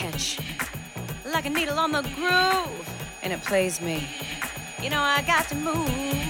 Catch. Like a needle on the groove. And it plays me. You know, I got to move.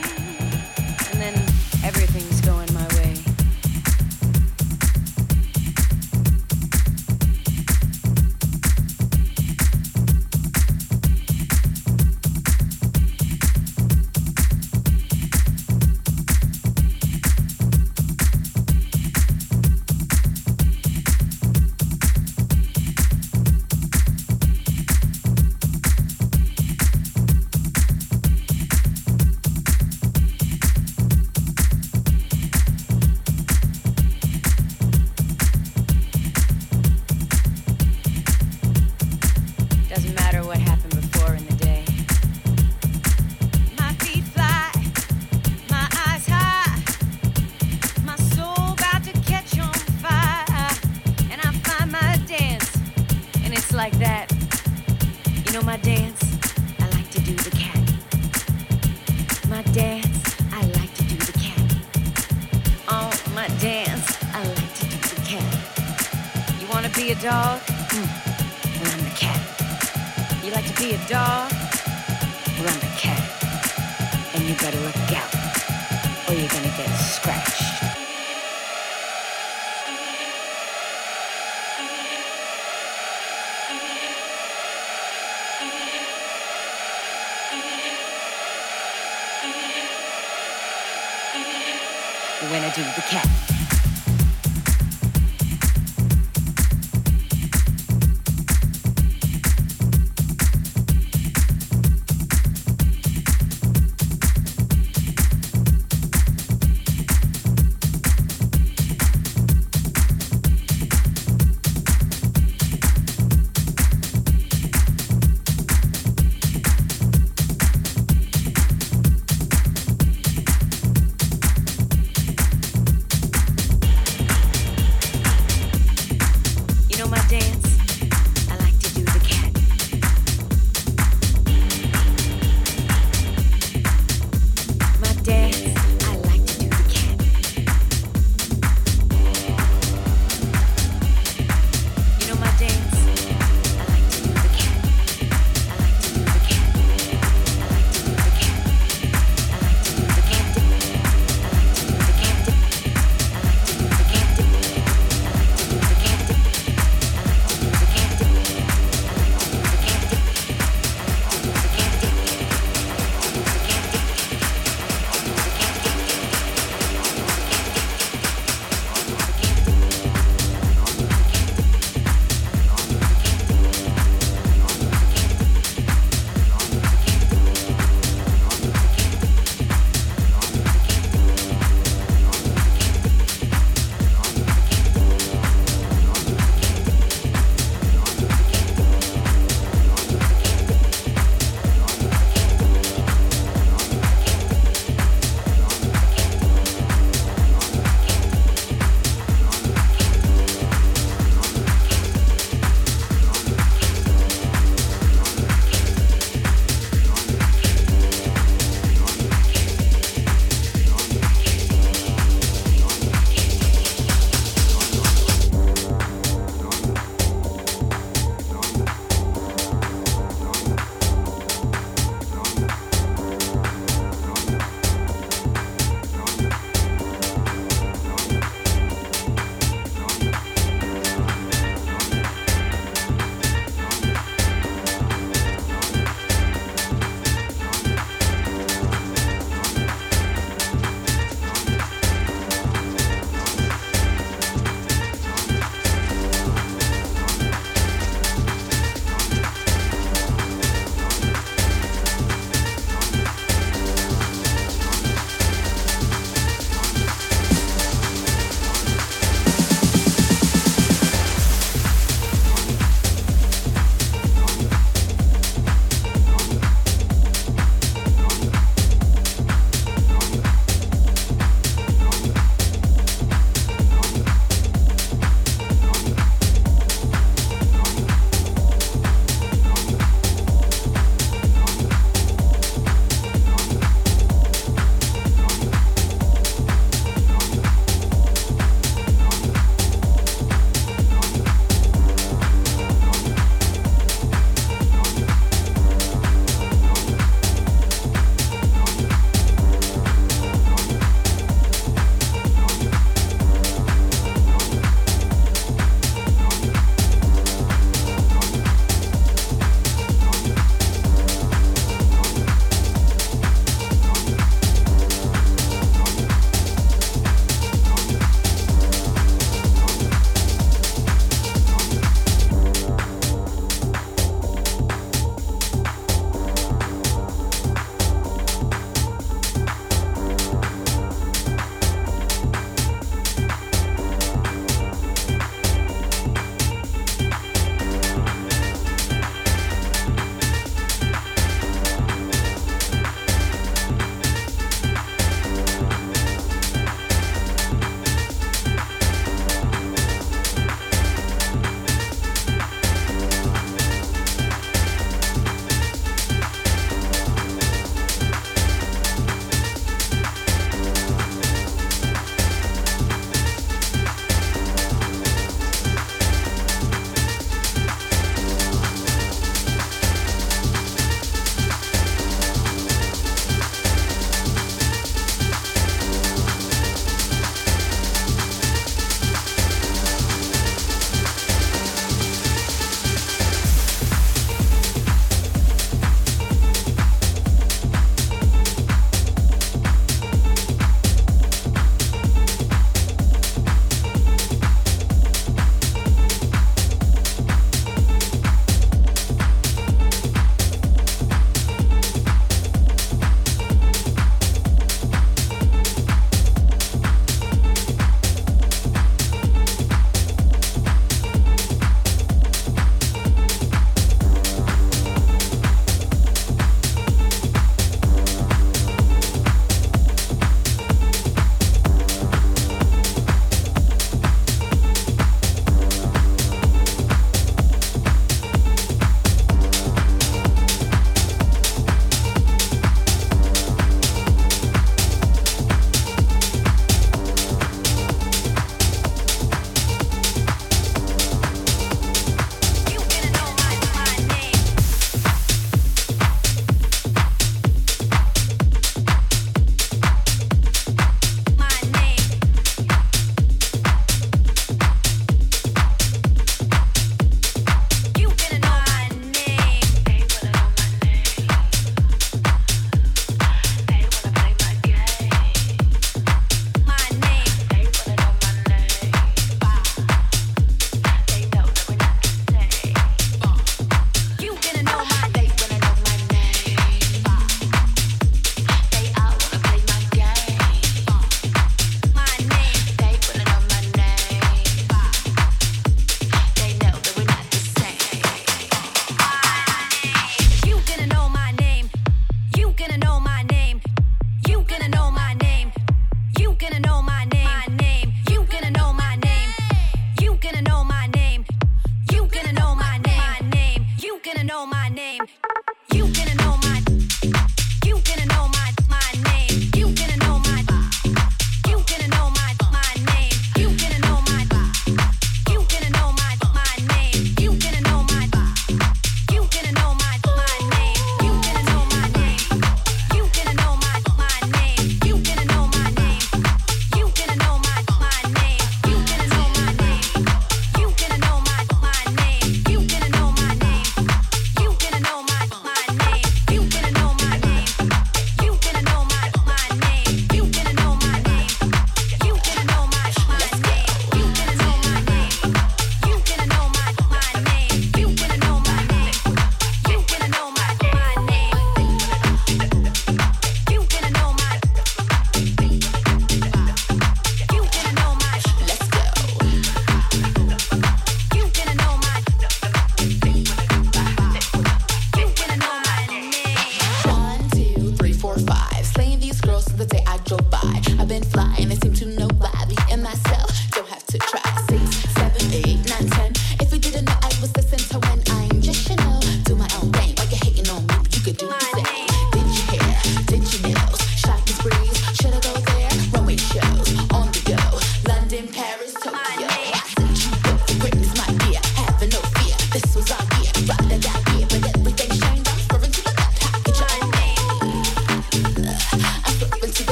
like that. You know my dance? I like to do the cat. My dance, I like to do the cat. Oh, my dance, I like to do the cat. You wanna be a dog? Mm. Well, I'm the cat. You like to be a dog? Well, I'm the cat. And you better look out, or you're gonna get scratched. when I do the cat.